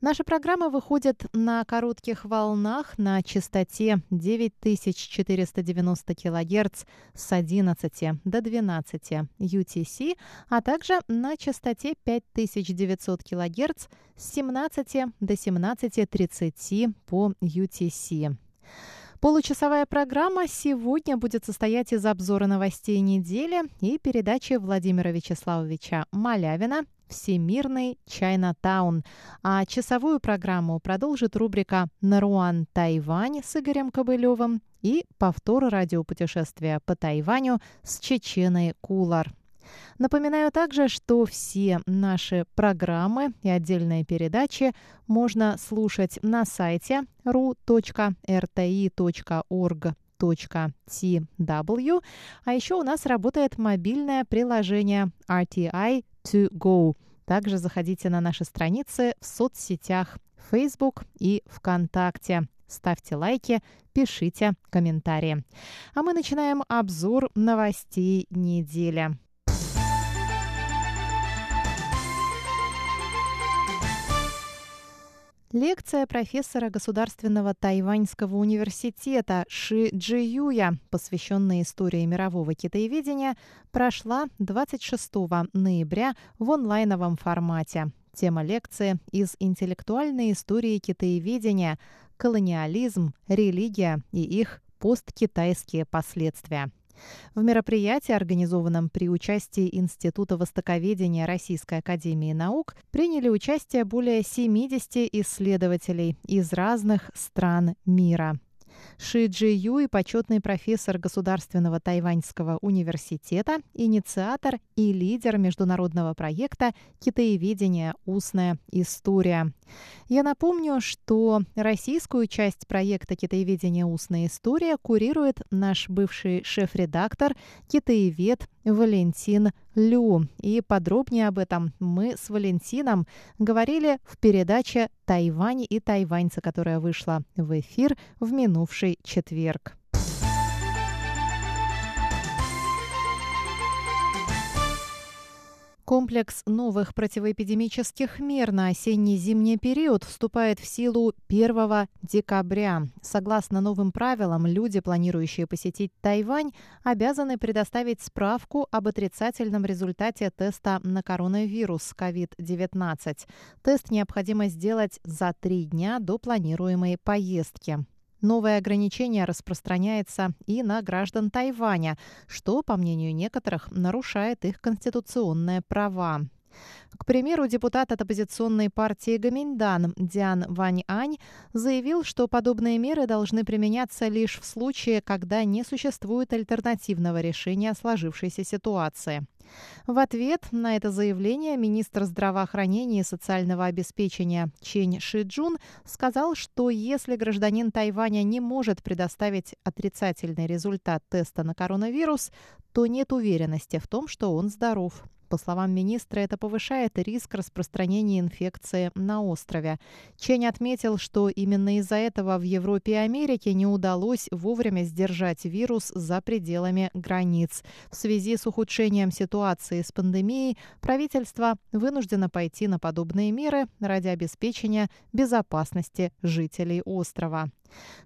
Наша программа выходит на коротких волнах на частоте 9490 кГц с 11 до 12 UTC, а также на частоте 5900 кГц с 17 до 17.30 по UTC. Получасовая программа сегодня будет состоять из обзора новостей недели и передачи Владимира Вячеславовича Малявина «Всемирный Чайнатаун». А часовую программу продолжит рубрика «Наруан Тайвань» с Игорем Кобылевым и повтор радиопутешествия по Тайваню с Чеченой Кулар. Напоминаю также, что все наши программы и отдельные передачи можно слушать на сайте ru.rti.org .tw. А еще у нас работает мобильное приложение RTI to go. Также заходите на наши страницы в соцсетях Facebook и ВКонтакте. Ставьте лайки, пишите комментарии. А мы начинаем обзор новостей недели. Лекция профессора Государственного Тайваньского университета Ши Джиюя, посвященная истории мирового китаеведения, прошла 26 ноября в онлайновом формате. Тема лекции из интеллектуальной истории китаеведения «Колониализм, религия и их посткитайские последствия». В мероприятии, организованном при участии Института востоковедения Российской Академии Наук, приняли участие более 70 исследователей из разных стран мира. Ши Джи Юй – почетный профессор Государственного Тайваньского университета, инициатор и лидер международного проекта «Китаеведение. Устная история». Я напомню, что российскую часть проекта «Китаеведение. Устная история» курирует наш бывший шеф-редактор, китаевед Валентин Лю. И подробнее об этом мы с Валентином говорили в передаче «Тайвань и тайваньцы», которая вышла в эфир в минувший четверг. Комплекс новых противоэпидемических мер на осенне-зимний период вступает в силу 1 декабря. Согласно новым правилам, люди, планирующие посетить Тайвань, обязаны предоставить справку об отрицательном результате теста на коронавирус COVID-19. Тест необходимо сделать за три дня до планируемой поездки. Новое ограничение распространяется и на граждан Тайваня, что, по мнению некоторых, нарушает их конституционные права. К примеру, депутат от оппозиционной партии Гаминьдан Диан Вань Ань заявил, что подобные меры должны применяться лишь в случае, когда не существует альтернативного решения сложившейся ситуации. В ответ на это заявление министр здравоохранения и социального обеспечения Чень Шиджун сказал, что если гражданин Тайваня не может предоставить отрицательный результат теста на коронавирус, то нет уверенности в том, что он здоров. По словам министра, это повышает риск распространения инфекции на острове. Чень отметил, что именно из-за этого в Европе и Америке не удалось вовремя сдержать вирус за пределами границ. В связи с ухудшением ситуации с пандемией правительство вынуждено пойти на подобные меры ради обеспечения безопасности жителей острова.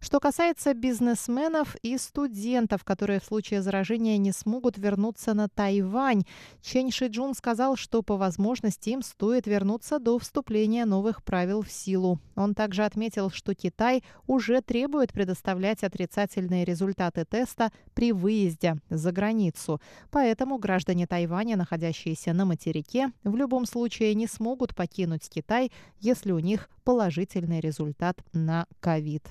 Что касается бизнесменов и студентов, которые в случае заражения не смогут вернуться на Тайвань, Чен Шиджун сказал, что по возможности им стоит вернуться до вступления новых правил в силу. Он также отметил, что Китай уже требует предоставлять отрицательные результаты теста при выезде за границу. Поэтому граждане Тайваня, находящиеся на материке, в любом случае не смогут покинуть Китай, если у них положительный результат на ковид.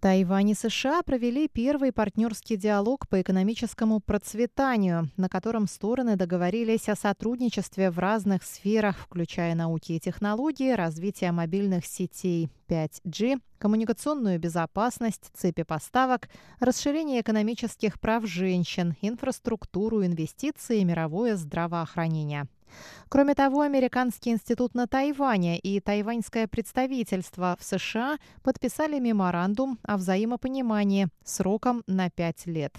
Тайвань и США провели первый партнерский диалог по экономическому процветанию, на котором стороны договорились о сотрудничестве в разных сферах, включая науки и технологии, развитие мобильных сетей 5G, коммуникационную безопасность, цепи поставок, расширение экономических прав женщин, инфраструктуру, инвестиции и мировое здравоохранение. Кроме того, Американский институт на Тайване и тайваньское представительство в США подписали меморандум о взаимопонимании сроком на пять лет.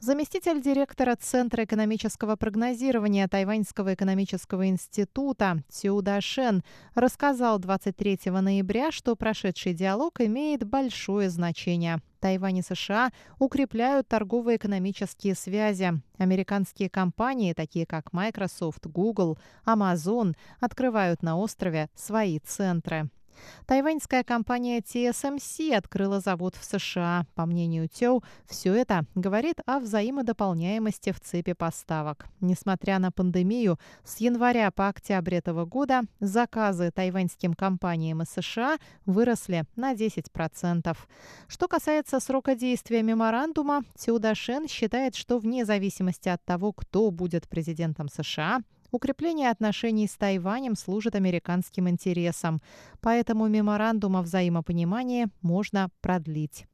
Заместитель директора Центра экономического прогнозирования Тайваньского экономического института Цюда Шен рассказал 23 ноября, что прошедший диалог имеет большое значение. Тайвань и США укрепляют торгово-экономические связи. Американские компании, такие как Microsoft, Google, Amazon, открывают на острове свои центры. Тайваньская компания TSMC открыла завод в США. По мнению Тёу, все это говорит о взаимодополняемости в цепи поставок. Несмотря на пандемию, с января по октябрь этого года заказы тайваньским компаниям из США выросли на 10%. Что касается срока действия меморандума, Тюдашен считает, что вне зависимости от того, кто будет президентом США, Укрепление отношений с Тайванем служит американским интересам, поэтому меморандум о взаимопонимании можно продлить.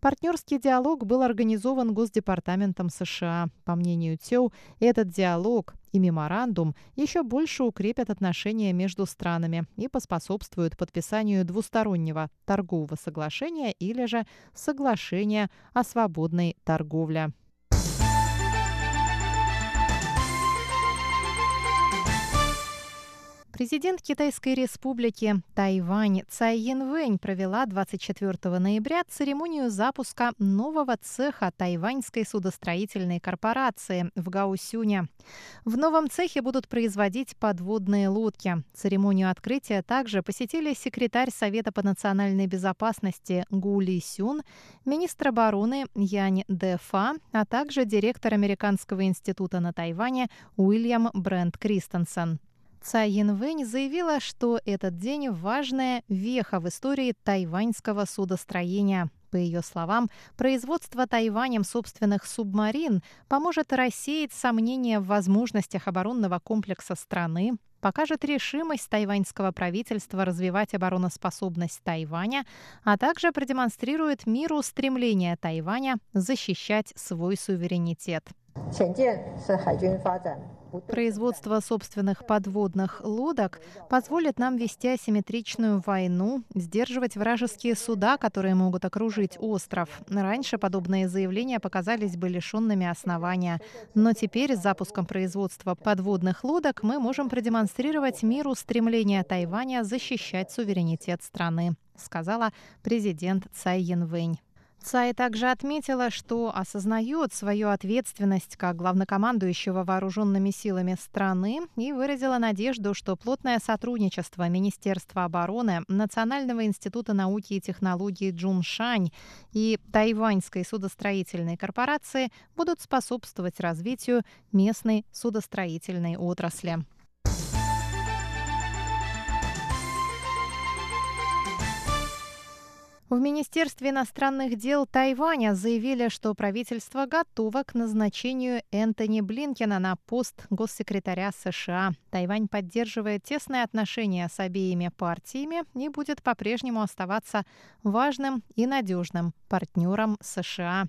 Партнерский диалог был организован Госдепартаментом США. По мнению ТЕУ, этот диалог и меморандум еще больше укрепят отношения между странами и поспособствуют подписанию двустороннего торгового соглашения или же соглашения о свободной торговле. Президент Китайской республики Тайвань Цай Янвэнь провела 24 ноября церемонию запуска нового цеха тайваньской судостроительной корпорации в Гаусюне. В новом цехе будут производить подводные лодки. Церемонию открытия также посетили секретарь Совета по национальной безопасности Гу Ли Сюн, министр обороны Янь Дэфа, а также директор Американского института на Тайване Уильям Брент Кристенсен. Цай Янвэнь заявила, что этот день – важная веха в истории тайваньского судостроения. По ее словам, производство Тайванем собственных субмарин поможет рассеять сомнения в возможностях оборонного комплекса страны, покажет решимость тайваньского правительства развивать обороноспособность Тайваня, а также продемонстрирует миру стремление Тайваня защищать свой суверенитет. Производство собственных подводных лодок позволит нам вести асимметричную войну, сдерживать вражеские суда, которые могут окружить остров. Раньше подобные заявления показались бы лишенными основания. Но теперь с запуском производства подводных лодок мы можем продемонстрировать миру стремление Тайваня защищать суверенитет страны, сказала президент Цай Янвэнь. Цай также отметила, что осознает свою ответственность как главнокомандующего вооруженными силами страны и выразила надежду, что плотное сотрудничество Министерства обороны, Национального института науки и технологий Джуншань и Тайваньской судостроительной корпорации будут способствовать развитию местной судостроительной отрасли. В Министерстве иностранных дел Тайваня заявили, что правительство готово к назначению Энтони Блинкена на пост госсекретаря США. Тайвань поддерживает тесные отношения с обеими партиями и будет по-прежнему оставаться важным и надежным партнером США.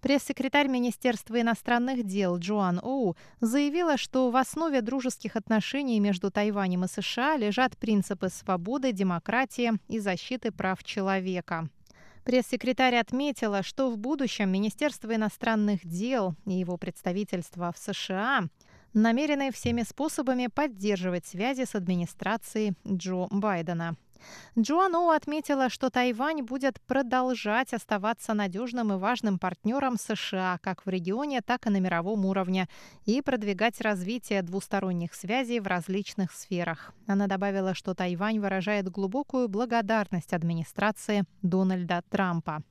Пресс-секретарь Министерства иностранных дел Джоан Оу заявила, что в основе дружеских отношений между Тайванем и США лежат принципы свободы, демократии и защиты прав человека. Пресс-секретарь отметила, что в будущем Министерство иностранных дел и его представительство в США намерены всеми способами поддерживать связи с администрацией Джо Байдена. Джоану отметила, что Тайвань будет продолжать оставаться надежным и важным партнером США как в регионе, так и на мировом уровне и продвигать развитие двусторонних связей в различных сферах. Она добавила, что Тайвань выражает глубокую благодарность администрации Дональда Трампа.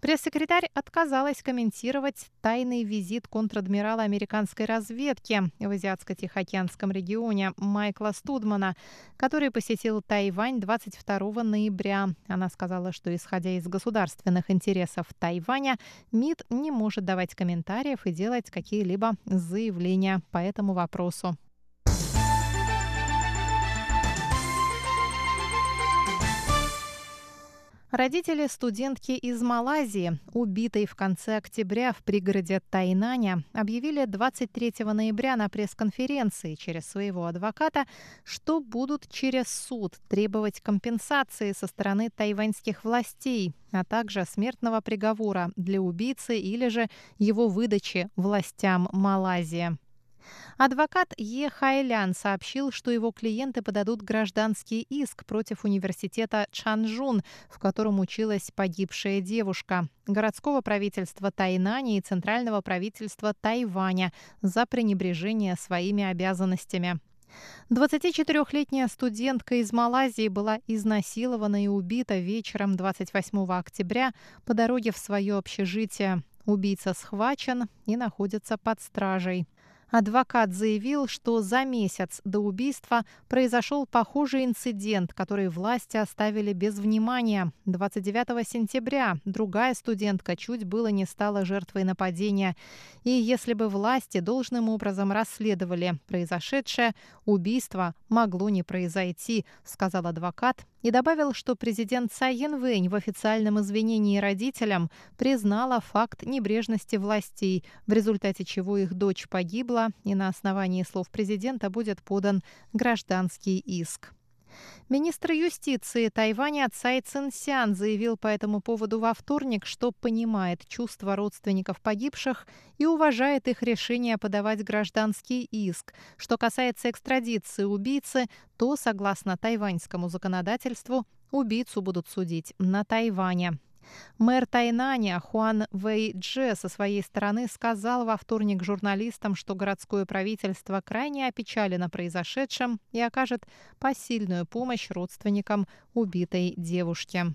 Пресс-секретарь отказалась комментировать тайный визит контр-адмирала американской разведки в Азиатско-Тихоокеанском регионе Майкла Студмана, который посетил Тайвань 22 ноября. Она сказала, что, исходя из государственных интересов Тайваня, МИД не может давать комментариев и делать какие-либо заявления по этому вопросу. Родители студентки из Малайзии, убитой в конце октября в пригороде Тайнаня, объявили 23 ноября на пресс-конференции через своего адвоката, что будут через суд требовать компенсации со стороны тайваньских властей, а также смертного приговора для убийцы или же его выдачи властям Малайзии. Адвокат Е. Хайлян сообщил, что его клиенты подадут гражданский иск против университета Чанжун, в котором училась погибшая девушка, городского правительства Тайнани и центрального правительства Тайваня за пренебрежение своими обязанностями. 24-летняя студентка из Малайзии была изнасилована и убита вечером 28 октября по дороге в свое общежитие. Убийца схвачен и находится под стражей. Адвокат заявил, что за месяц до убийства произошел похожий инцидент, который власти оставили без внимания. 29 сентября другая студентка чуть было не стала жертвой нападения. И если бы власти должным образом расследовали произошедшее, убийство могло не произойти, сказал адвокат и добавил, что президент Цай Янвэнь в официальном извинении родителям признала факт небрежности властей, в результате чего их дочь погибла, и на основании слов президента будет подан гражданский иск. Министр юстиции Тайваня Цай Цинсян заявил по этому поводу во вторник, что понимает чувства родственников погибших и уважает их решение подавать гражданский иск. Что касается экстрадиции убийцы, то, согласно тайваньскому законодательству, убийцу будут судить на Тайване. Мэр Тайнаня Хуан Вэй Дже со своей стороны сказал во вторник журналистам, что городское правительство крайне опечалено произошедшим и окажет посильную помощь родственникам убитой девушки.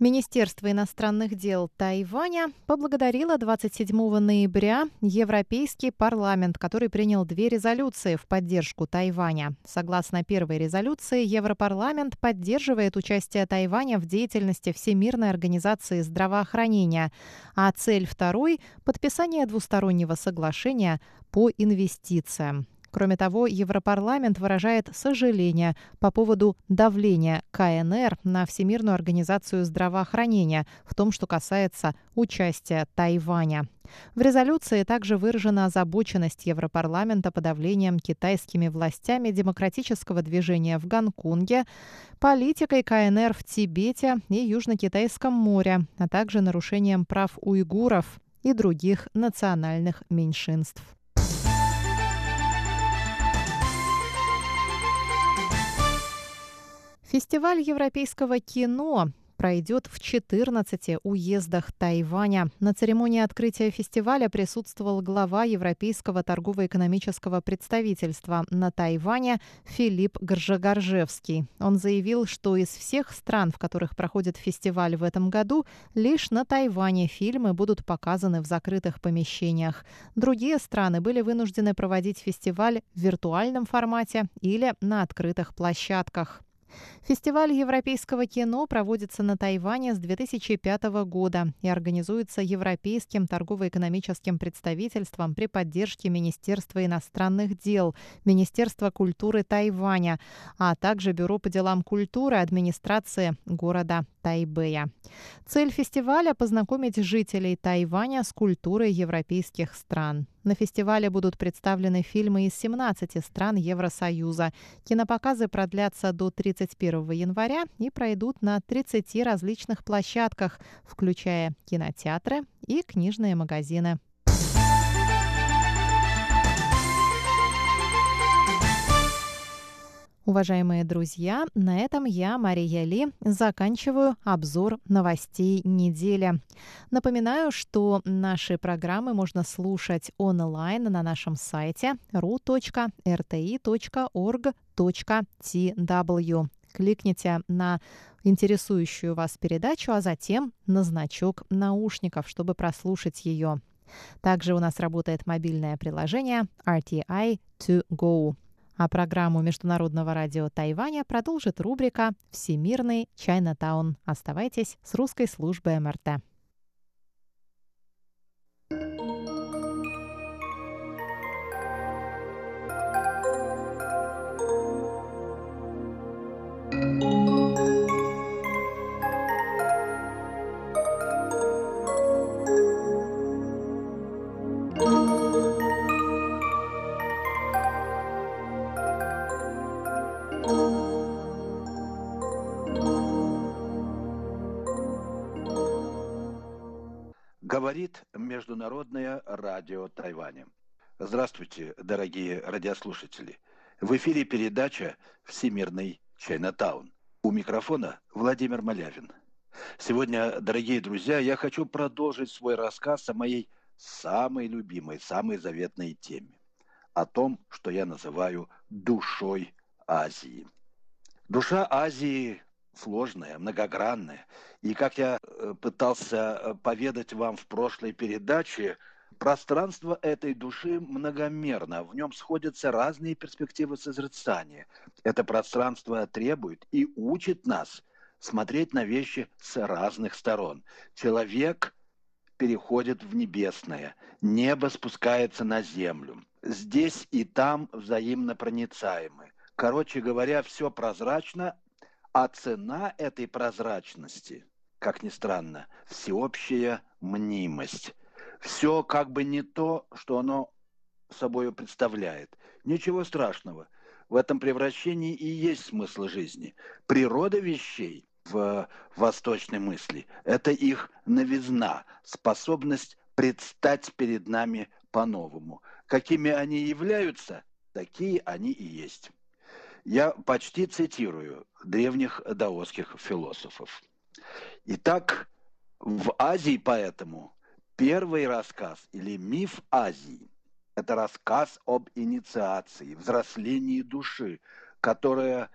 Министерство иностранных дел Тайваня поблагодарило 27 ноября Европейский парламент, который принял две резолюции в поддержку Тайваня. Согласно первой резолюции, Европарламент поддерживает участие Тайваня в деятельности Всемирной организации здравоохранения, а цель второй – подписание двустороннего соглашения по инвестициям. Кроме того, Европарламент выражает сожаление по поводу давления КНР на Всемирную организацию здравоохранения в том, что касается участия Тайваня. В резолюции также выражена озабоченность Европарламента подавлением китайскими властями демократического движения в Гонконге, политикой КНР в Тибете и Южно-Китайском море, а также нарушением прав уйгуров и других национальных меньшинств. Фестиваль европейского кино пройдет в 14 уездах Тайваня. На церемонии открытия фестиваля присутствовал глава Европейского торгово-экономического представительства на Тайване Филипп Горжегоржевский. Он заявил, что из всех стран, в которых проходит фестиваль в этом году, лишь на Тайване фильмы будут показаны в закрытых помещениях. Другие страны были вынуждены проводить фестиваль в виртуальном формате или на открытых площадках. Фестиваль европейского кино проводится на Тайване с 2005 года и организуется Европейским торгово-экономическим представительством при поддержке Министерства иностранных дел, Министерства культуры Тайваня, а также Бюро по делам культуры администрации города Тайбэя. Цель фестиваля – познакомить жителей Тайваня с культурой европейских стран. На фестивале будут представлены фильмы из 17 стран Евросоюза. Кинопоказы продлятся до 31 января и пройдут на 30 различных площадках, включая кинотеатры и книжные магазины. Уважаемые друзья, на этом я, Мария Ли, заканчиваю обзор новостей недели. Напоминаю, что наши программы можно слушать онлайн на нашем сайте ru.rti.org.tw. Кликните на интересующую вас передачу, а затем на значок наушников, чтобы прослушать ее. Также у нас работает мобильное приложение RTI To Go. А программу Международного радио Тайваня продолжит рубрика «Всемирный Чайнатаун». Оставайтесь с русской службой МРТ. Говорит Международное радио Тайваня. Здравствуйте, дорогие радиослушатели. В эфире передача «Всемирный Чайнатаун». У микрофона Владимир Малявин. Сегодня, дорогие друзья, я хочу продолжить свой рассказ о моей самой любимой, самой заветной теме. О том, что я называю душой Азии. Душа Азии сложная, многогранная. И как я э, пытался э, поведать вам в прошлой передаче, пространство этой души многомерно, в нем сходятся разные перспективы созерцания. Это пространство требует и учит нас смотреть на вещи с разных сторон. Человек переходит в небесное, небо спускается на землю. Здесь и там взаимно проницаемы. Короче говоря, все прозрачно, а цена этой прозрачности, как ни странно, всеобщая мнимость. Все как бы не то, что оно собой представляет. Ничего страшного. В этом превращении и есть смысл жизни. Природа вещей в восточной мысли – это их новизна, способность предстать перед нами по-новому. Какими они являются, такие они и есть. Я почти цитирую древних даосских философов. Итак, в Азии поэтому первый рассказ или миф Азии – это рассказ об инициации, взрослении души, которая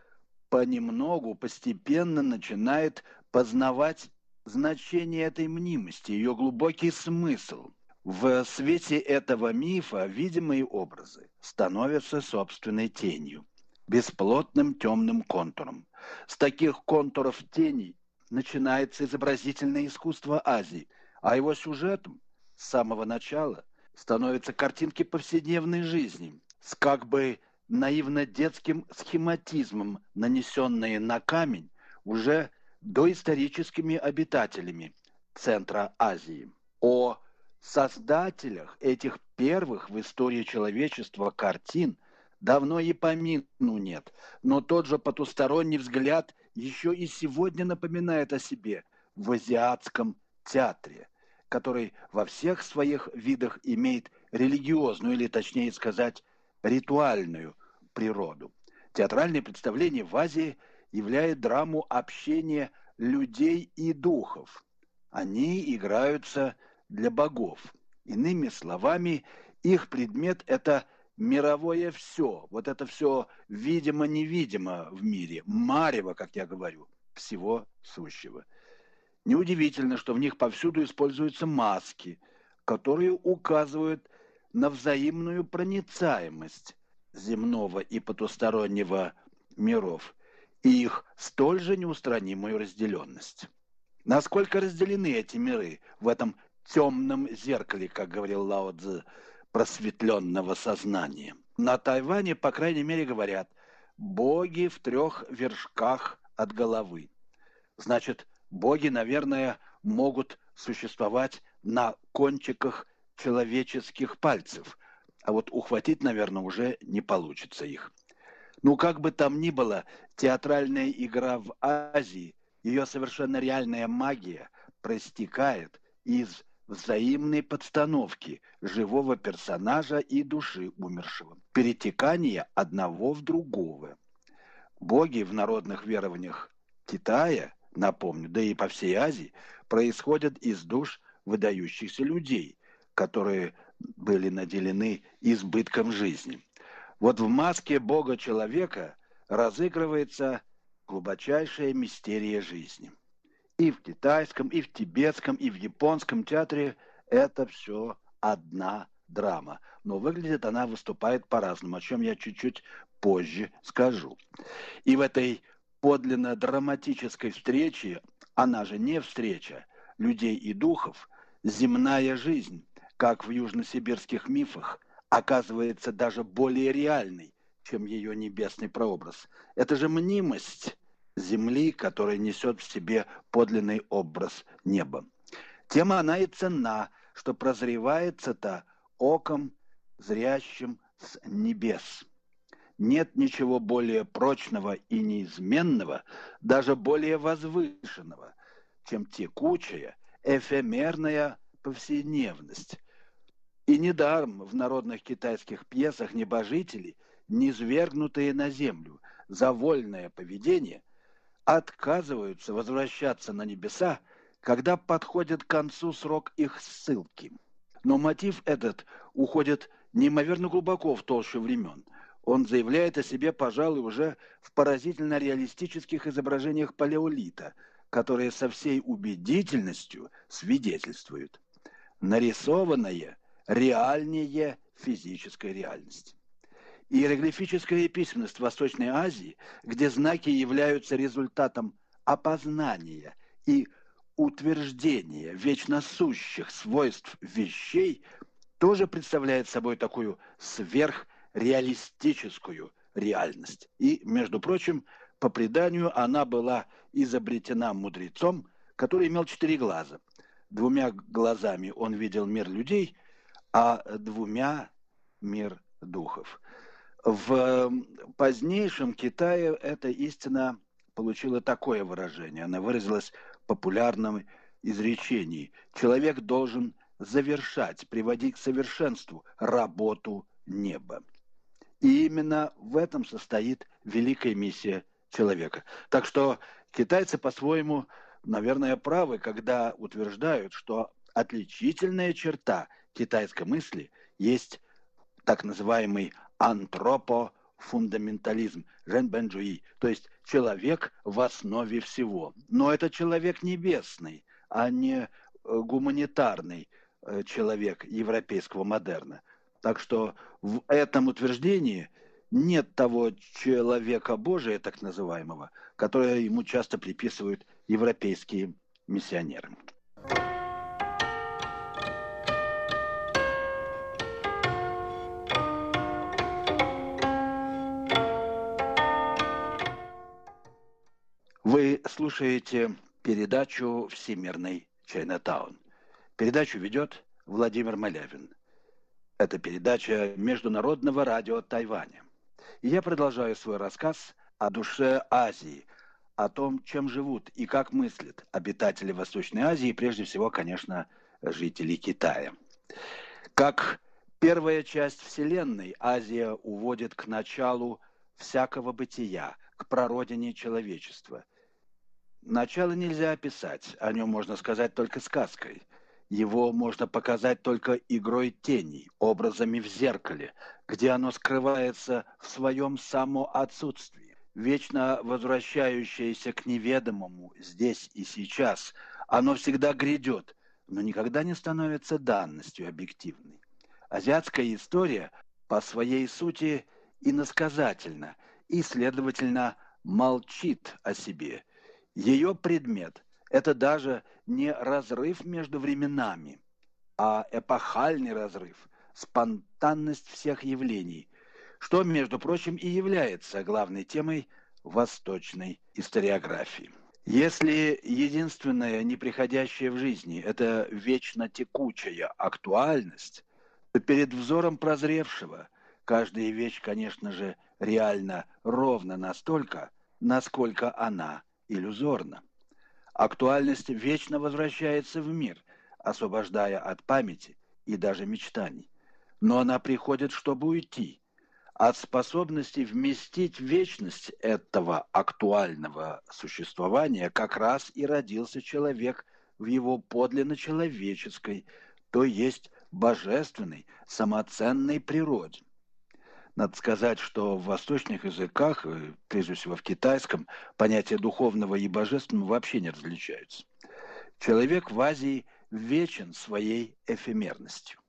понемногу, постепенно начинает познавать значение этой мнимости, ее глубокий смысл. В свете этого мифа видимые образы становятся собственной тенью бесплотным темным контуром. С таких контуров теней начинается изобразительное искусство Азии, а его сюжетом с самого начала становятся картинки повседневной жизни с как бы наивно-детским схематизмом, нанесенные на камень уже доисторическими обитателями центра Азии. О создателях этих первых в истории человечества картин давно и помину нет, но тот же потусторонний взгляд еще и сегодня напоминает о себе в азиатском театре, который во всех своих видах имеет религиозную, или точнее сказать, ритуальную природу. Театральное представление в Азии являет драму общения людей и духов. Они играются для богов. Иными словами, их предмет – это мировое все, вот это все видимо-невидимо в мире, марево, как я говорю, всего сущего. Неудивительно, что в них повсюду используются маски, которые указывают на взаимную проницаемость земного и потустороннего миров и их столь же неустранимую разделенность. Насколько разделены эти миры в этом темном зеркале, как говорил Лао Цзи, просветленного сознания. На Тайване, по крайней мере, говорят, боги в трех вершках от головы. Значит, боги, наверное, могут существовать на кончиках человеческих пальцев, а вот ухватить, наверное, уже не получится их. Ну, как бы там ни было, театральная игра в Азии, ее совершенно реальная магия проистекает из взаимной подстановки живого персонажа и души умершего, перетекания одного в другого. боги в народных верованиях Китая, напомню, да и по всей Азии, происходят из душ выдающихся людей, которые были наделены избытком жизни. Вот в маске Бога-человека разыгрывается глубочайшая мистерия жизни. И в китайском, и в тибетском, и в японском театре это все одна драма. Но выглядит она, выступает по-разному, о чем я чуть-чуть позже скажу. И в этой подлинно драматической встрече, она же не встреча людей и духов, земная жизнь, как в южносибирских мифах, оказывается даже более реальной, чем ее небесный прообраз. Это же мнимость земли, которая несет в себе подлинный образ неба. Тема она и цена, что прозревается-то оком, зрящим с небес. Нет ничего более прочного и неизменного, даже более возвышенного, чем текучая, эфемерная повседневность. И недаром в народных китайских пьесах небожители, низвергнутые на землю за вольное поведение, отказываются возвращаться на небеса, когда подходит к концу срок их ссылки. Но мотив этот уходит неимоверно глубоко в толщу времен. Он заявляет о себе, пожалуй, уже в поразительно реалистических изображениях палеолита, которые со всей убедительностью свидетельствуют. Нарисованное реальнее физической реальности. Иероглифическая письменность Восточной Азии, где знаки являются результатом опознания и утверждения вечно сущих свойств вещей, тоже представляет собой такую сверхреалистическую реальность. И, между прочим, по преданию она была изобретена мудрецом, который имел четыре глаза. Двумя глазами он видел мир людей, а двумя – мир духов. В позднейшем Китае эта истина получила такое выражение. Она выразилась в популярном изречении. Человек должен завершать, приводить к совершенству работу неба. И именно в этом состоит великая миссия человека. Так что китайцы по-своему, наверное, правы, когда утверждают, что отличительная черта китайской мысли есть так называемый антропофундаментализм, Жен Бенджуи, то есть человек в основе всего. Но это человек небесный, а не э, гуманитарный э, человек европейского модерна. Так что в этом утверждении нет того человека Божия, так называемого, которое ему часто приписывают европейские миссионеры. Слушаете передачу «Всемирный Чайнатаун». Передачу ведет Владимир Малявин. Это передача Международного радио Тайваня. И я продолжаю свой рассказ о душе Азии, о том, чем живут и как мыслят обитатели Восточной Азии, прежде всего, конечно, жители Китая. Как первая часть Вселенной, Азия уводит к началу всякого бытия, к прародине человечества. Начало нельзя описать, о нем можно сказать только сказкой – его можно показать только игрой теней, образами в зеркале, где оно скрывается в своем самоотсутствии. Вечно возвращающееся к неведомому здесь и сейчас, оно всегда грядет, но никогда не становится данностью объективной. Азиатская история по своей сути иносказательна и, следовательно, молчит о себе. Ее предмет это даже не разрыв между временами, а эпохальный разрыв, спонтанность всех явлений, что, между прочим, и является главной темой восточной историографии. Если единственное неприходящее в жизни – это вечно текучая актуальность, то перед взором прозревшего каждая вещь, конечно же, реально ровно настолько, насколько она иллюзорна. Актуальность вечно возвращается в мир, освобождая от памяти и даже мечтаний. Но она приходит, чтобы уйти. от способности вместить вечность этого актуального существования как раз и родился человек в его подлинно человеческой, то есть божественной, самоценной природе. Надо сказать, что в восточных языках, э, прежде всего в китайском, понятия духовного и божественного вообще не различаются. Человек в Азии вечен своей эфемерностью.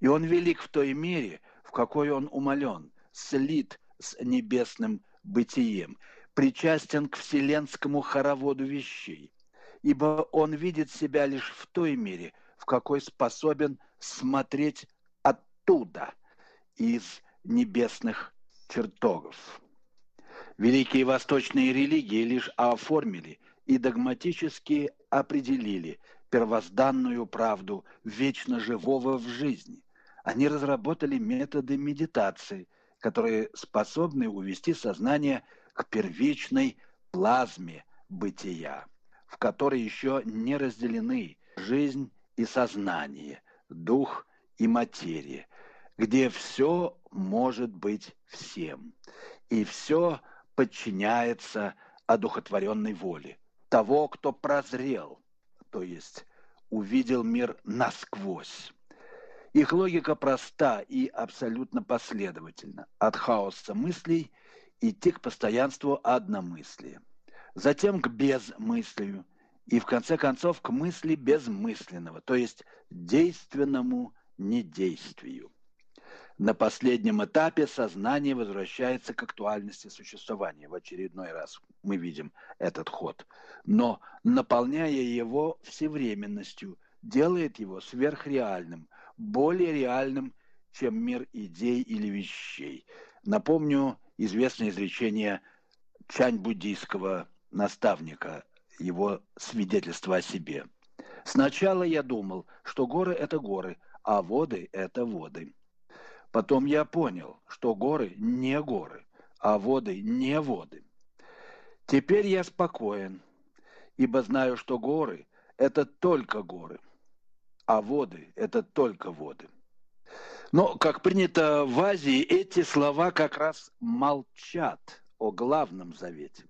И он велик в той мере, в какой он умолен, слит с небесным бытием, причастен к вселенскому хороводу вещей, ибо он видит себя лишь в той мере, в какой способен смотреть оттуда, из небесных чертогов. Великие восточные религии лишь оформили и догматически определили первозданную правду вечно живого в жизни, они разработали методы медитации, которые способны увести сознание к первичной плазме бытия, в которой еще не разделены жизнь и сознание, дух и материя, где все может быть всем, и все подчиняется одухотворенной воле того, кто прозрел, то есть увидел мир насквозь. Их логика проста и абсолютно последовательна. От хаоса мыслей идти к постоянству одномыслия. Затем к безмыслию. И в конце концов к мысли безмысленного, то есть действенному недействию. На последнем этапе сознание возвращается к актуальности существования. В очередной раз мы видим этот ход. Но наполняя его всевременностью, делает его сверхреальным – более реальным, чем мир идей или вещей. Напомню известное изречение чань-буддийского наставника, его свидетельство о себе. Сначала я думал, что горы – это горы, а воды – это воды. Потом я понял, что горы не горы, а воды не воды. Теперь я спокоен, ибо знаю, что горы – это только горы – а воды – это только воды. Но, как принято в Азии, эти слова как раз молчат о главном завете,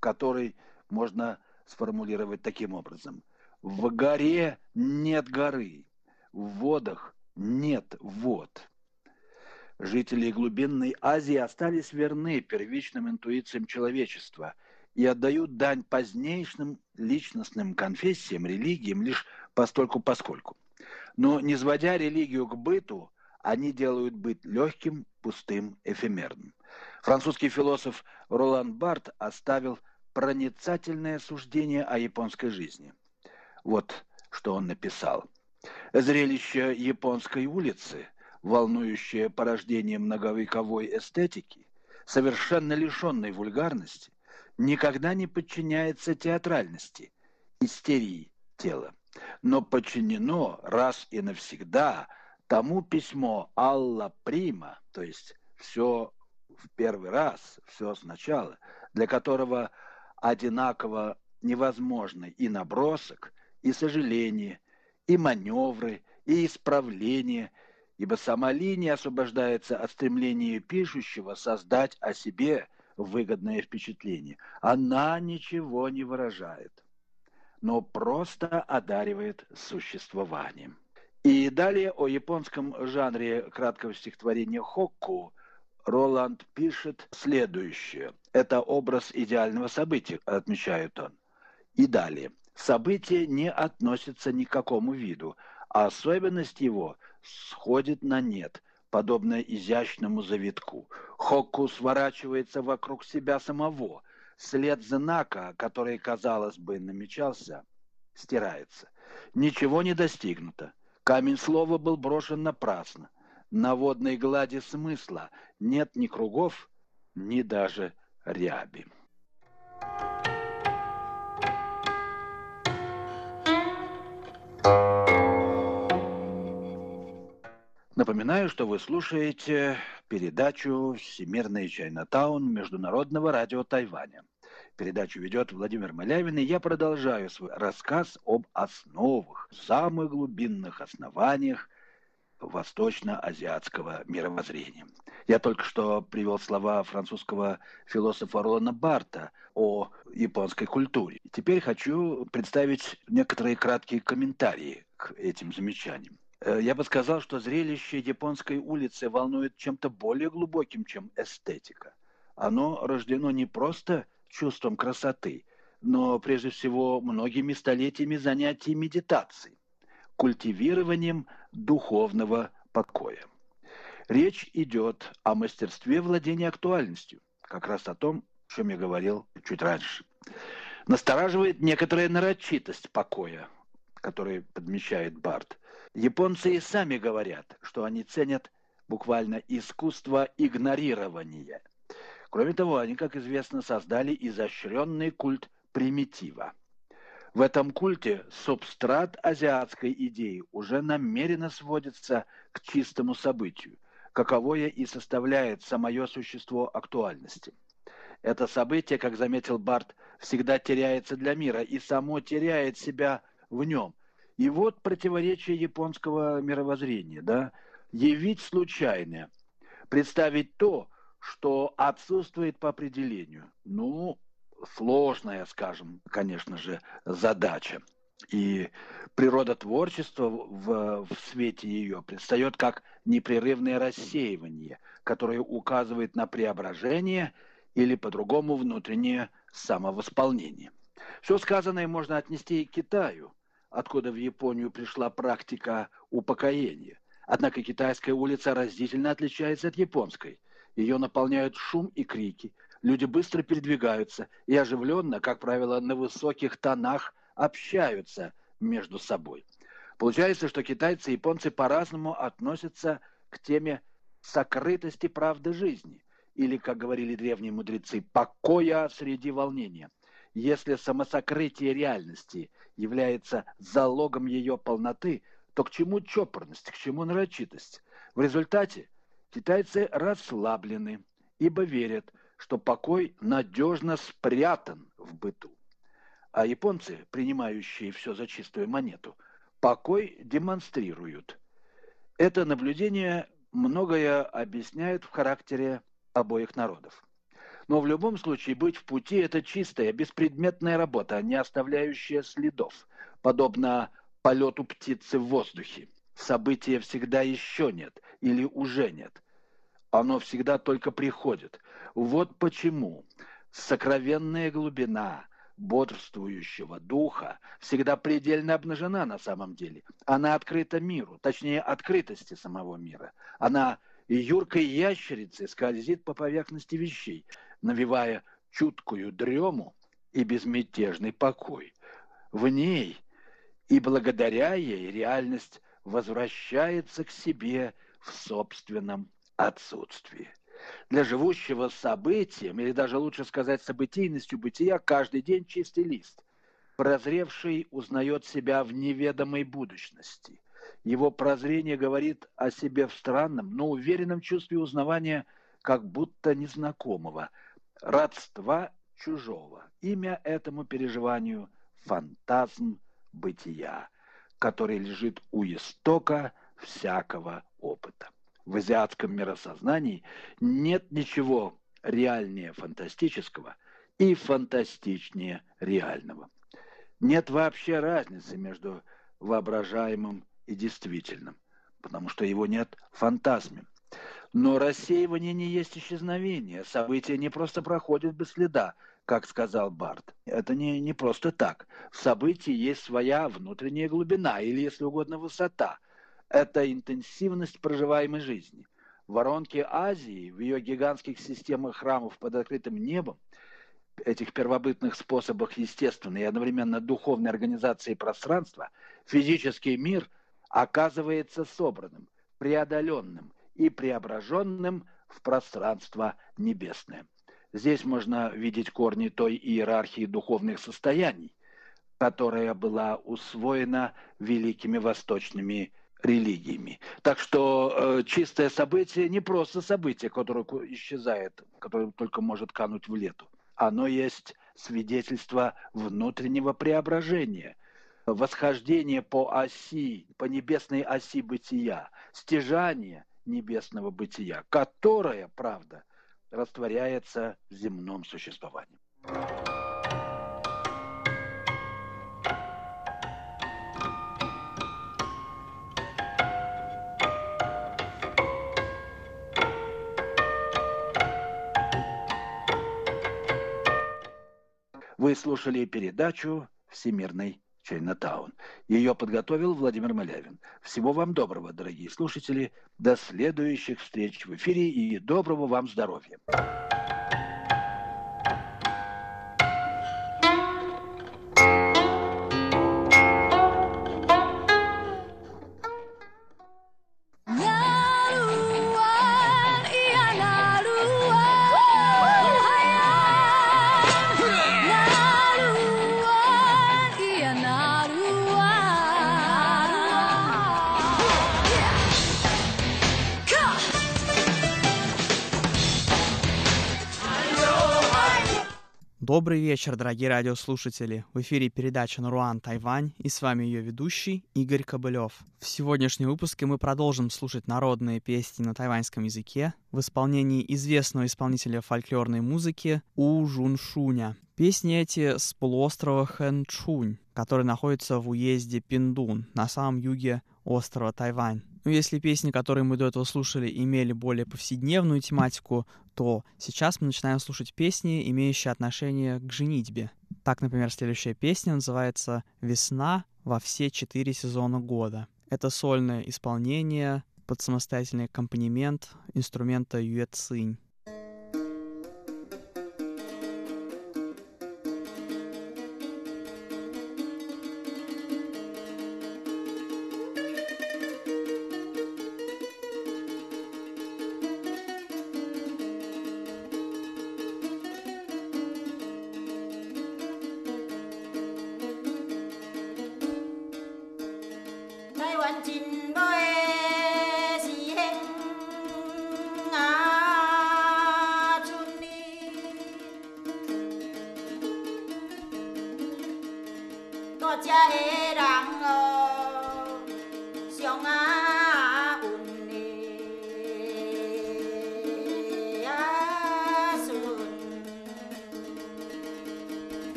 который можно сформулировать таким образом. В горе нет горы, в водах нет вод. Жители глубинной Азии остались верны первичным интуициям человечества и отдают дань позднейшим личностным конфессиям, религиям лишь постольку-поскольку. Но не сводя религию к быту, они делают быт легким, пустым, эфемерным. Французский философ Ролан Барт оставил проницательное суждение о японской жизни. Вот что он написал. Зрелище японской улицы, волнующее порождение многовековой эстетики, совершенно лишенной вульгарности, никогда не подчиняется театральности, истерии тела но подчинено раз и навсегда тому письмо Алла Прима, то есть все в первый раз, все сначала, для которого одинаково невозможны и набросок, и сожаление, и маневры, и исправление, ибо сама линия освобождается от стремления пишущего создать о себе выгодное впечатление. Она ничего не выражает но просто одаривает существованием. И далее о японском жанре краткого стихотворения «Хокку» Роланд пишет следующее. Это образ идеального события, отмечает он. И далее. Событие не относится ни к какому виду, а особенность его сходит на нет, подобно изящному завитку. Хокку сворачивается вокруг себя самого – след знака, который, казалось бы, намечался, стирается. Ничего не достигнуто. Камень слова был брошен напрасно. На водной глади смысла нет ни кругов, ни даже ряби. Напоминаю, что вы слушаете передачу «Всемирный Чайнатаун» Международного радио Тайваня. Передачу ведет Владимир Малявин, и я продолжаю свой рассказ об основах, самых глубинных основаниях восточно-азиатского мировоззрения. Я только что привел слова французского философа Ролана Барта о японской культуре. Теперь хочу представить некоторые краткие комментарии к этим замечаниям. Э, я бы сказал, что зрелище японской улицы волнует чем-то более глубоким, чем эстетика. Оно рождено не просто чувством красоты, но прежде всего многими столетиями занятий медитацией, культивированием духовного покоя. Речь идет о мастерстве владения актуальностью, как раз о том, о чем я говорил чуть раньше. Настораживает некоторая нарочитость покоя, который подмечает Барт. Японцы и сами говорят, что они ценят буквально искусство игнорирования. Кроме того, они, как известно, создали изощренный культ примитива. В этом культе субстрат азиатской идеи уже намеренно сводится к чистому событию, каковое и составляет самое существо актуальности. Это событие, как заметил Барт, всегда теряется для мира и само теряет себя в нем. И вот противоречие японского мировоззрения, да, явить случайное, представить то, что отсутствует по определению. Ну, сложная, скажем, конечно же, задача. И природа творчества в, в свете ее предстает как непрерывное рассеивание, которое указывает на преображение или по-другому внутреннее самовосполнение. Все сказанное можно отнести и к Китаю, откуда в Японию пришла практика упокоения. Однако китайская улица разительно отличается от японской. Ее наполняют шум и крики, люди быстро передвигаются и оживленно, как правило, на высоких тонах общаются между собой. Получается, что китайцы и японцы по-разному относятся к теме сокрытости правды жизни, или, как говорили древние мудрецы, покоя среди волнения. Если самосокрытие реальности является залогом ее полноты, то к чему чопорность, к чему нарочитость? В результате китайцы расслаблены, ибо верят, что покой надежно спрятан в быту. А японцы, принимающие все за чистую монету, покой демонстрируют. Это наблюдение многое объясняет в характере обоих народов. Но в любом случае быть в пути – это чистая, беспредметная работа, не оставляющая следов, подобно полету птицы в воздухе. События всегда еще нет или уже нет. Оно всегда только приходит. Вот почему сокровенная глубина бодрствующего духа всегда предельно обнажена на самом деле. Она открыта миру, точнее, открытости самого мира. Она юркой ящерицей скользит по поверхности вещей, навевая чуткую дрему и безмятежный покой. В ней и благодаря ей реальность возвращается к себе в собственном отсутствии. Для живущего событием, или даже лучше сказать событийностью бытия, каждый день чистый лист. Прозревший узнает себя в неведомой будущности. Его прозрение говорит о себе в странном, но уверенном чувстве узнавания как будто незнакомого, родства чужого. Имя этому переживанию – фантазм бытия, который лежит у истока всякого опыта в азиатском миросознании нет ничего реальнее фантастического и фантастичнее реального. Нет вообще разницы между воображаемым и действительным, потому что его нет в фантазме. Но рассеивание не есть исчезновение, события не просто проходят без следа, как сказал Барт. Это не, не просто так. В событии есть своя внутренняя глубина или, если угодно, высота – это интенсивность проживаемой жизни. В воронке Азии, в ее гигантских системах храмов под открытым небом, этих первобытных способах естественной и одновременно духовной организации пространства, физический мир оказывается собранным, преодоленным и преображенным в пространство небесное. Здесь можно видеть корни той иерархии духовных состояний, которая была усвоена великими восточными религиями. Так что э, чистое событие не просто событие, которое исчезает, которое только может кануть в лету. Оно есть свидетельство внутреннего преображения, восхождение по оси, по небесной оси бытия, стяжание небесного бытия, которое, правда, растворяется в земном существовании. Вы слушали передачу «Всемирный Чайнатаун». Ее подготовил Владимир Малявин. Всего вам доброго, дорогие слушатели. До следующих встреч в эфире и доброго вам здоровья. Добрый вечер, дорогие радиослушатели. В эфире передача «Наруан Тайвань» и с вами ее ведущий Игорь Кобылев. В сегодняшнем выпуске мы продолжим слушать народные песни на тайваньском языке в исполнении известного исполнителя фольклорной музыки У Жуншуня. Песни эти с полуострова Хэнчунь, который находится в уезде Пиндун, на самом юге острова Тайвань. Но ну, если песни, которые мы до этого слушали, имели более повседневную тематику, то сейчас мы начинаем слушать песни, имеющие отношение к женитьбе. Так, например, следующая песня называется «Весна во все четыре сезона года». Это сольное исполнение под самостоятельный аккомпанемент инструмента юэцинь.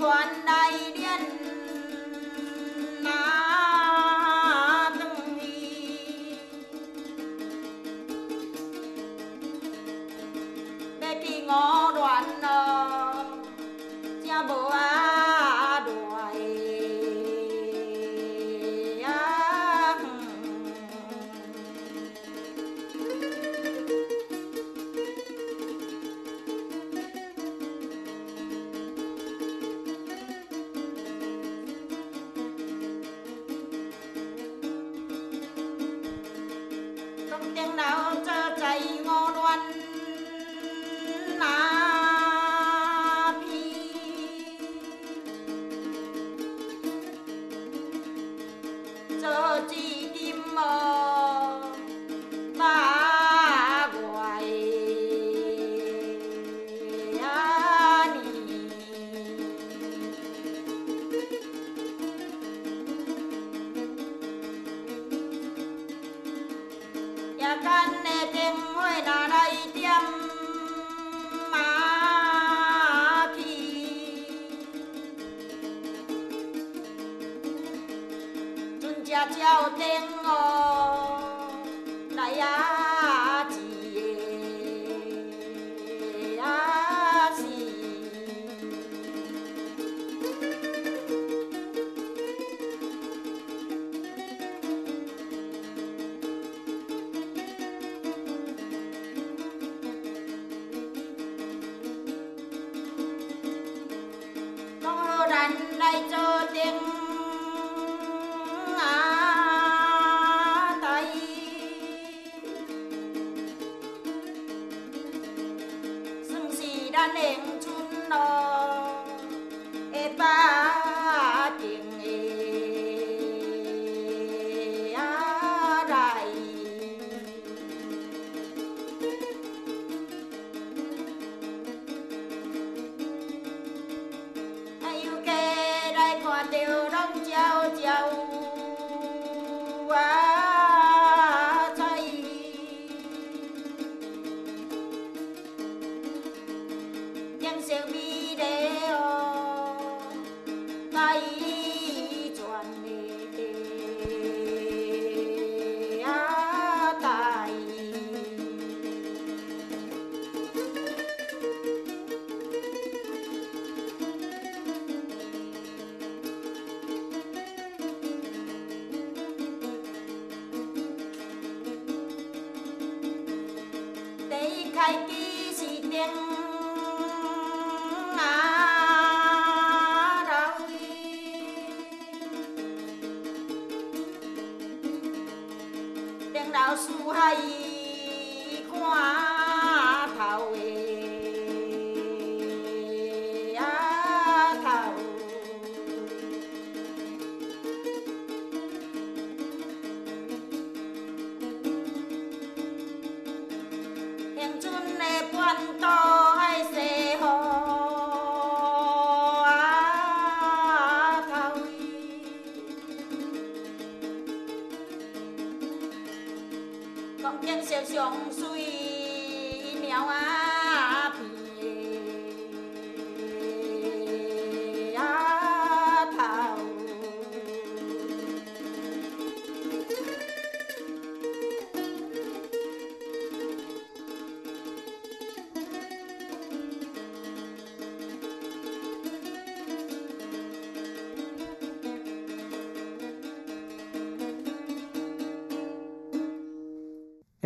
con đây điên nào Nền 咯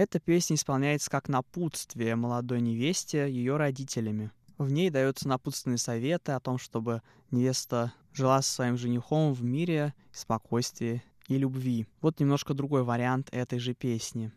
Эта песня исполняется как напутствие молодой невесте ее родителями. В ней даются напутственные советы о том, чтобы невеста жила со своим женихом в мире, спокойствии и любви. Вот немножко другой вариант этой же песни.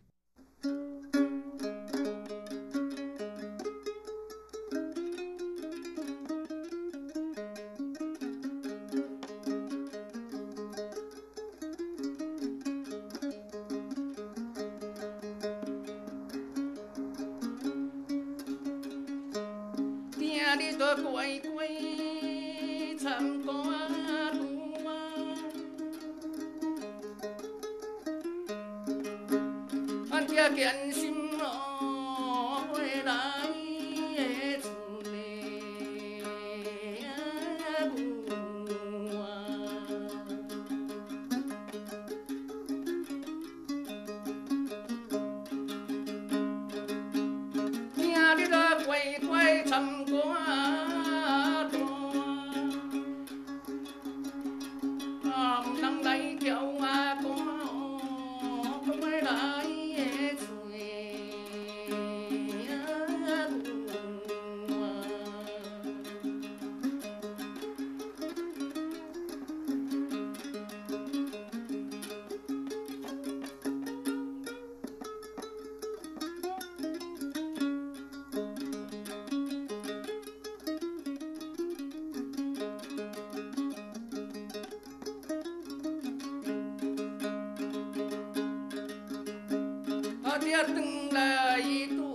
И под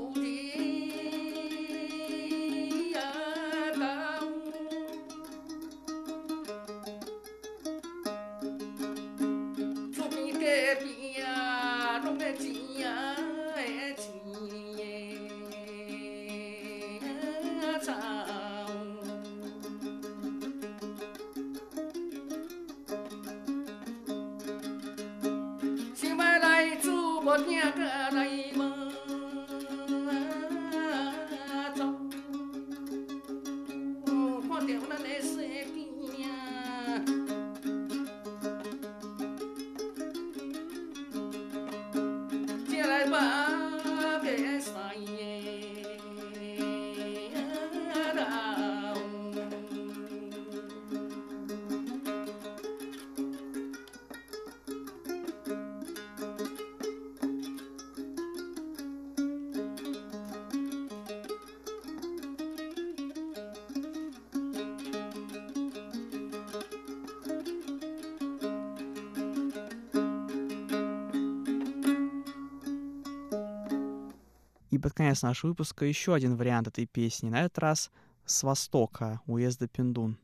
конец нашего выпуска еще один вариант этой песни, на этот раз с востока, уезда Пиндун.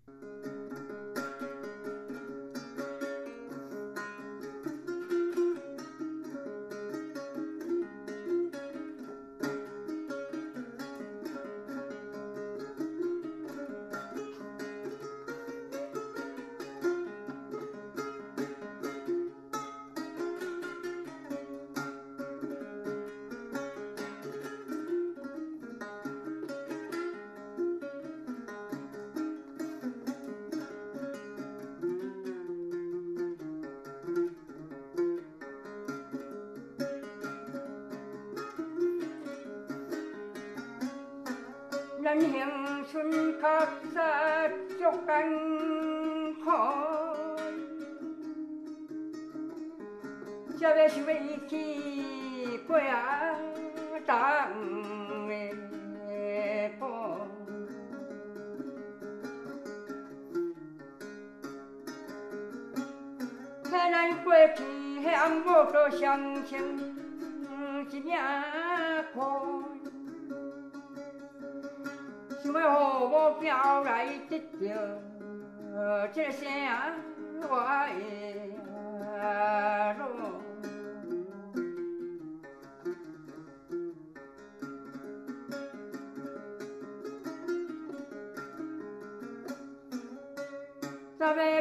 nhân hiền xuân khắc xa cho cánh khói cha về sư vị khi quê á tạm Hãy subscribe cho kênh Ghiền Mì Gõ Để không bỏ lỡ những video 苗来的家，这心呀、啊，我也落。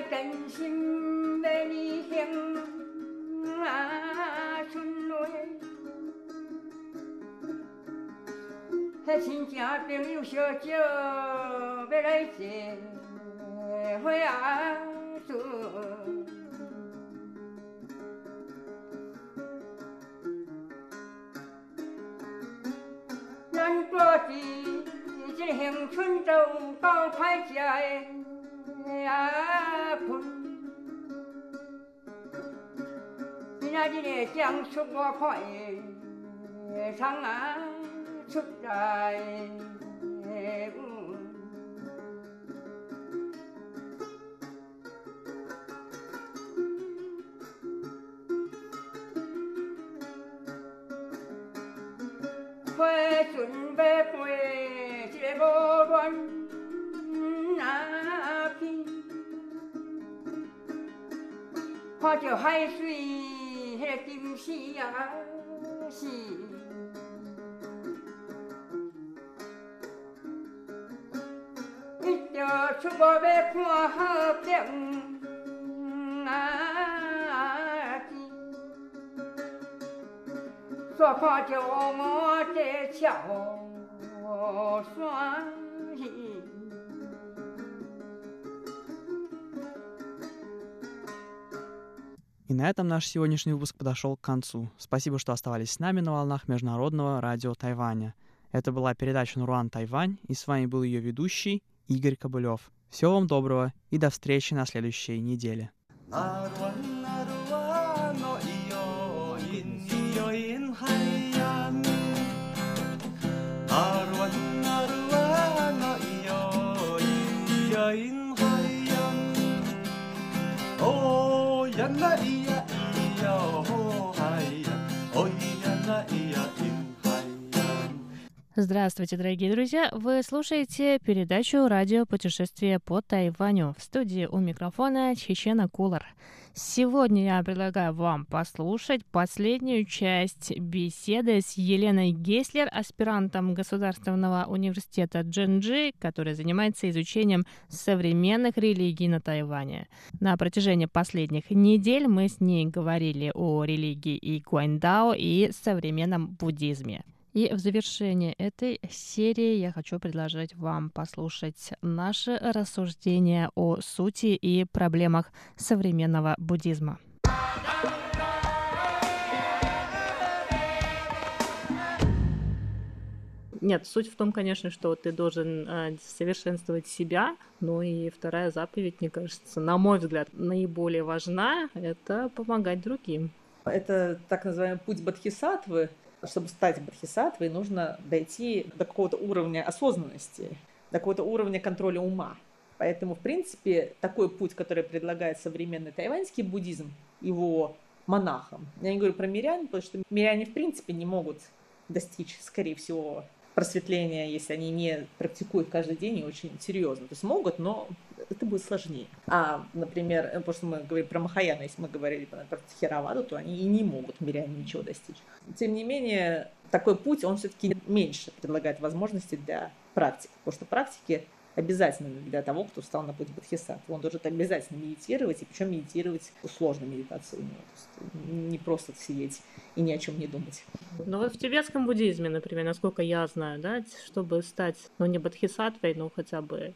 真心为你行啊，春路哎，他家病又小舅。未来结婚啊，祝。咱过的这乡村走高台家呀，困。你那年我快上啊，出来。看着海水迄个金丝啊是。出我要看好景啊！煞看着我这桥我 на этом наш сегодняшний выпуск подошел к концу. Спасибо, что оставались с нами на волнах Международного радио Тайваня. Это была передача Наруан Тайвань, и с вами был ее ведущий Игорь Кобылев. Всего вам доброго и до встречи на следующей неделе. Здравствуйте, дорогие друзья! Вы слушаете передачу «Радио путешествие по Тайваню». В студии у микрофона Чечена Кулар. Сегодня я предлагаю вам послушать последнюю часть беседы с Еленой Геслер, аспирантом Государственного университета Джинджи, который занимается изучением современных религий на Тайване. На протяжении последних недель мы с ней говорили о религии и Гуандао и современном буддизме. И в завершение этой серии я хочу предложить вам послушать наши рассуждения о сути и проблемах современного буддизма. Нет, суть в том, конечно, что ты должен э, совершенствовать себя, но и вторая заповедь, мне кажется, на мой взгляд, наиболее важна — это помогать другим. Это так называемый путь бодхисаттвы. Чтобы стать бодхисаттвой, нужно дойти до какого-то уровня осознанности, до какого-то уровня контроля ума. Поэтому, в принципе, такой путь, который предлагает современный тайваньский буддизм его монахам. Я не говорю про мирян, потому что миряне, в принципе, не могут достичь, скорее всего, просветления, если они не практикуют каждый день и очень серьезно. То есть могут, но это будет сложнее. А, например, потому что мы говорим про Махаяна, если мы говорили про Тхераваду, то они и не могут миряне ничего достичь. Тем не менее, такой путь, он все-таки меньше предлагает возможности для практик, потому что практики обязательно для того, кто встал на путь Бодхисаттвы. Он должен обязательно медитировать, и причем медитировать сложную медитацию у него. То есть не просто сидеть и ни о чем не думать. Ну вот в тибетском буддизме, например, насколько я знаю, да, чтобы стать, ну не бодхисаттвой, но хотя бы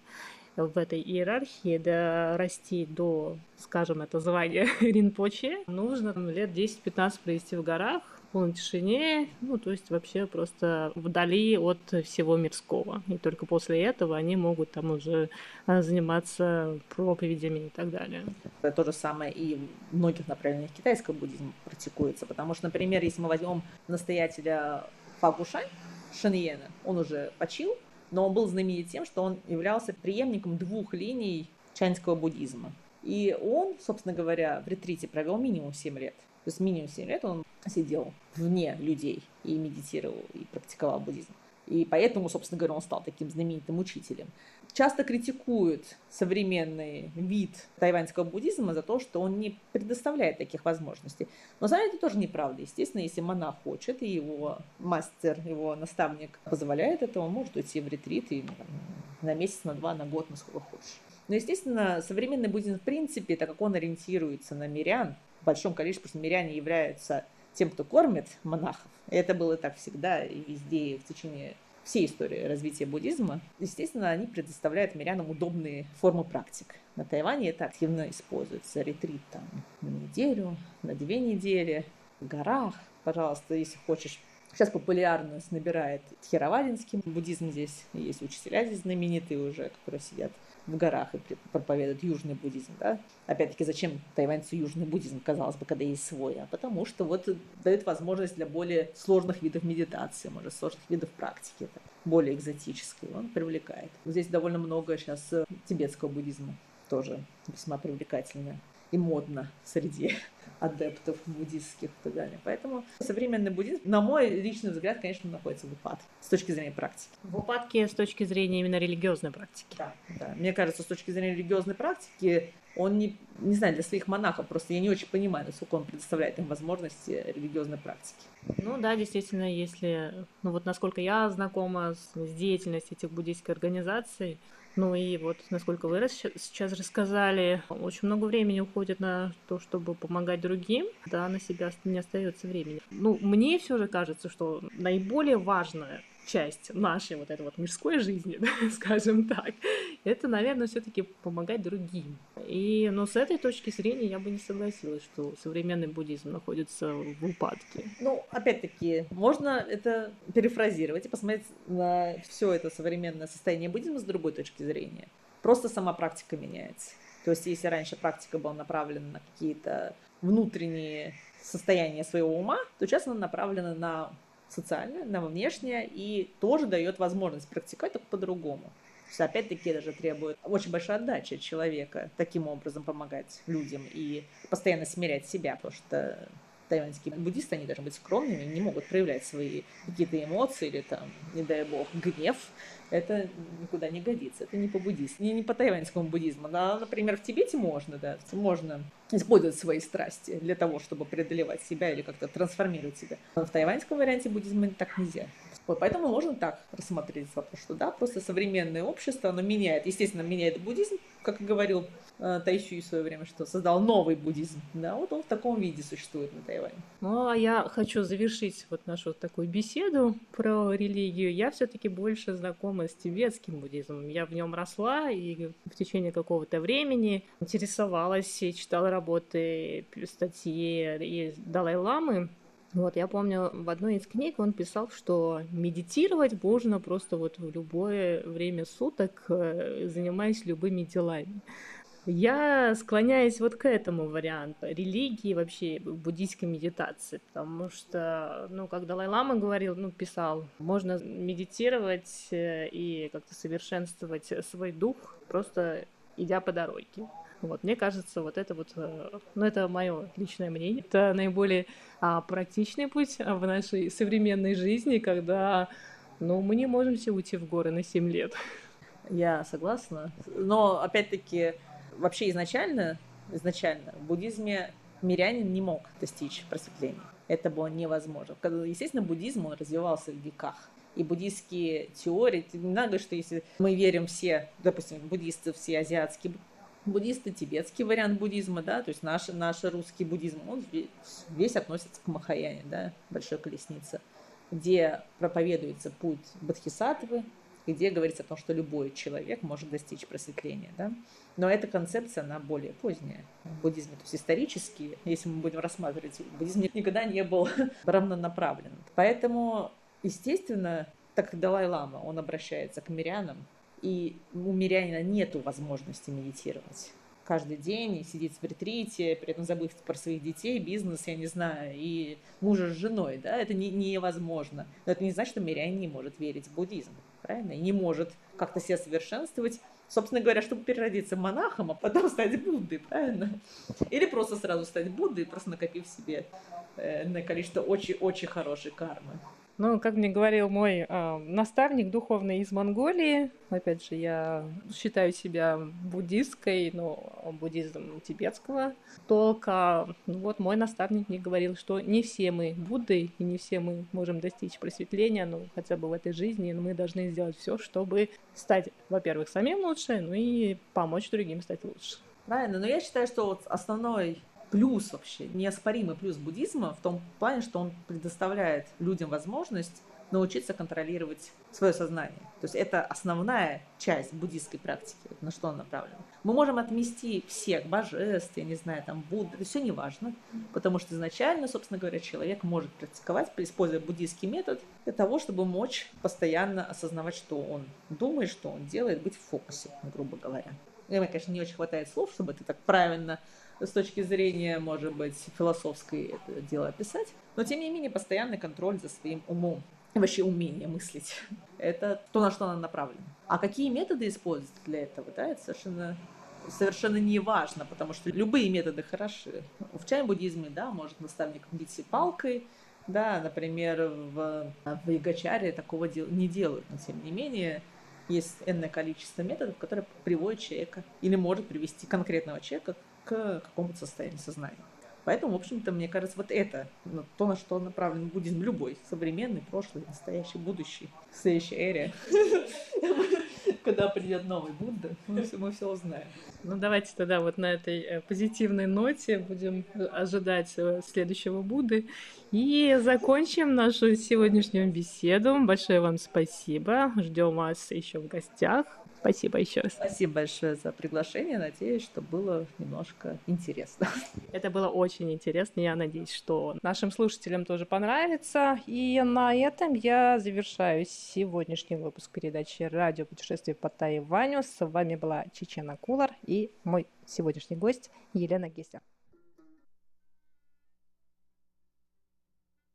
в этой иерархии, дорасти до, скажем, это звание ринпоче, нужно лет 10-15 провести в горах, полной тишине, ну, то есть вообще просто вдали от всего мирского. И только после этого они могут там уже а, заниматься проповедями и так далее. Это то же самое и в многих направлениях китайского буддизма практикуется. Потому что, например, если мы возьмем настоятеля Фагушань, Шеньена, он уже почил, но он был знаменит тем, что он являлся преемником двух линий чанского буддизма. И он, собственно говоря, в ретрите провел минимум 7 лет. То есть минимум 7 лет он сидел вне людей и медитировал, и практиковал буддизм. И поэтому, собственно говоря, он стал таким знаменитым учителем. Часто критикуют современный вид тайваньского буддизма за то, что он не предоставляет таких возможностей. Но, знаете, это тоже неправда. Естественно, если монах хочет, и его мастер, его наставник позволяет это, он может уйти в ретрит и там, на месяц, на два, на год, насколько хочешь. Но, естественно, современный буддизм в принципе, так как он ориентируется на мирян, в большом количестве, потому что миряне являются тем, кто кормит монахов. И это было так всегда и везде, и в течение всей истории развития буддизма. Естественно, они предоставляют мирянам удобные формы практик. На Тайване это активно используется. Ретрит там на неделю, на две недели, в горах. Пожалуйста, если хочешь Сейчас популярность набирает тхеравадинский буддизм здесь. Есть учителя здесь знаменитые уже, которые сидят в горах и проповедуют южный буддизм. Да? Опять-таки, зачем тайваньцу южный буддизм, казалось бы, когда есть свой? А потому что вот дает возможность для более сложных видов медитации, может, сложных видов практики, так, более экзотической. Он привлекает. Здесь довольно много сейчас тибетского буддизма тоже весьма привлекательно и модно среди адептов буддистских и так далее. Поэтому современный буддизм, на мой личный взгляд, конечно, находится в упадке с точки зрения практики. В упадке с точки зрения именно религиозной практики. Да, да. Мне кажется, с точки зрения религиозной практики он не, не знаю, для своих монахов, просто я не очень понимаю, насколько он предоставляет им возможности религиозной практики. Ну да, действительно, если, ну вот насколько я знакома с, с деятельностью этих буддийских организаций, ну и вот, насколько вы сейчас рассказали, очень много времени уходит на то, чтобы помогать другим, да, на себя не остается времени. Ну, мне все же кажется, что наиболее важное часть нашей вот этой вот мирской жизни, скажем так, это, наверное, все-таки помогать другим. И, но с этой точки зрения я бы не согласилась, что современный буддизм находится в упадке. Ну, опять-таки, можно это перефразировать и посмотреть на все это современное состояние буддизма с другой точки зрения. Просто сама практика меняется. То есть, если раньше практика была направлена на какие-то внутренние состояния своего ума, то сейчас она направлена на социальное, на внешнее и тоже дает возможность практиковать только по-другому. То есть, опять-таки, даже требует очень большой отдачи от человека таким образом помогать людям и постоянно смирять себя, потому что тайваньские буддисты, они должны быть скромными, не могут проявлять свои какие-то эмоции или там, не дай бог, гнев. Это никуда не годится. Это не по буддизму, не, не по тайваньскому буддизму. Да, например, в Тибете можно, да, можно использовать свои страсти для того, чтобы преодолевать себя или как-то трансформировать себя. Но в тайваньском варианте буддизма так нельзя. Вот, поэтому можно так рассмотреть вопрос, что да, просто современное общество, оно меняет, естественно, меняет буддизм, как и говорил э, Тайщуй в свое время, что создал новый буддизм. Да, вот он в таком виде существует на Тайване. Ну, а я хочу завершить вот нашу такую беседу про религию. Я все-таки больше знакома с тибетским буддизмом. Я в нем росла и в течение какого-то времени интересовалась читала работы, статьи и Далай-ламы. Вот, я помню, в одной из книг он писал, что медитировать можно просто вот в любое время суток, э, занимаясь любыми делами. Я склоняюсь вот к этому варианту религии вообще буддийской медитации, потому что, ну, как Далай-Лама говорил, ну, писал, можно медитировать э, и как-то совершенствовать свой дух, просто идя по дороге. Вот, мне кажется, вот это вот, э, ну, это мое личное мнение. Это наиболее а, практичный путь в нашей современной жизни, когда, ну, мы не можем все уйти в горы на 7 лет. Я согласна. Но, опять-таки, вообще изначально, изначально в буддизме мирянин не мог достичь просветления. Это было невозможно. Естественно, буддизм, он развивался в веках и буддийские теории. Не надо что если мы верим все, допустим, буддисты все азиатские буддисты, тибетский вариант буддизма, да, то есть наш, наш русский буддизм, он весь, весь относится к Махаяне, да, большой колеснице, где проповедуется путь Бодхисаттвы, где говорится о том, что любой человек может достичь просветления, да. Но эта концепция, она более поздняя в буддизме. То есть исторически, если мы будем рассматривать, буддизм никогда не был равнонаправлен. Поэтому, естественно, так как Далай-Лама, он обращается к мирянам, и у мирянина нет возможности медитировать каждый день и сидеть в ретрите, при этом забыть про своих детей, бизнес, я не знаю, и мужа с женой, да, это не, невозможно. Но это не значит, что мирянин не может верить в буддизм, правильно? И не может как-то себя совершенствовать, собственно говоря, чтобы переродиться монахом, а потом стать Буддой, правильно? Или просто сразу стать Буддой, просто накопив себе э, на количество очень-очень хорошей кармы. Ну, как мне говорил мой э, наставник духовный из Монголии, опять же, я считаю себя буддисткой, но буддизм тибетского толка. Ну, вот мой наставник мне говорил, что не все мы Будды, и не все мы можем достичь просветления, ну, хотя бы в этой жизни, но мы должны сделать все, чтобы стать, во-первых, самим лучше, ну и помочь другим стать лучше. Правильно, но я считаю, что вот основной плюс вообще, неоспоримый плюс буддизма в том плане, что он предоставляет людям возможность научиться контролировать свое сознание. То есть это основная часть буддийской практики, на что он направлен. Мы можем отмести всех божеств, я не знаю, там, Будды, это все не важно, потому что изначально, собственно говоря, человек может практиковать, используя буддийский метод для того, чтобы мочь постоянно осознавать, что он думает, что он делает, быть в фокусе, грубо говоря. Мне, конечно, не очень хватает слов, чтобы это так правильно с точки зрения, может быть, философской это дело описать. Но, тем не менее, постоянный контроль за своим умом вообще умение мыслить. Это то, на что она направлена. А какие методы использовать для этого, да, это совершенно совершенно не важно, потому что любые методы хороши. В чай-буддизме, да, может наставник бить палкой, да, например, в, в Ягачаре такого дел, не делают, но тем не менее есть энное количество методов, которые приводят человека или может привести конкретного человека к какому-то состоянию сознания. Поэтому, в общем-то, мне кажется, вот это ну, то, на что направлен буддизм любой, современный, прошлый, настоящий, будущий, в следующей эре. Когда придет новый Будда, мы все, узнаем. Ну, давайте тогда вот на этой э, позитивной ноте будем ожидать э, следующего Будды. И закончим нашу сегодняшнюю беседу. Большое вам спасибо. Ждем вас еще в гостях. Спасибо еще раз. Спасибо большое за приглашение. Надеюсь, что было немножко интересно. Это было очень интересно. Я надеюсь, что нашим слушателям тоже понравится. И на этом я завершаю сегодняшний выпуск передачи «Радио путешествие по Тайваню». С вами была Чечена Кулар и мой сегодняшний гость Елена Гессер.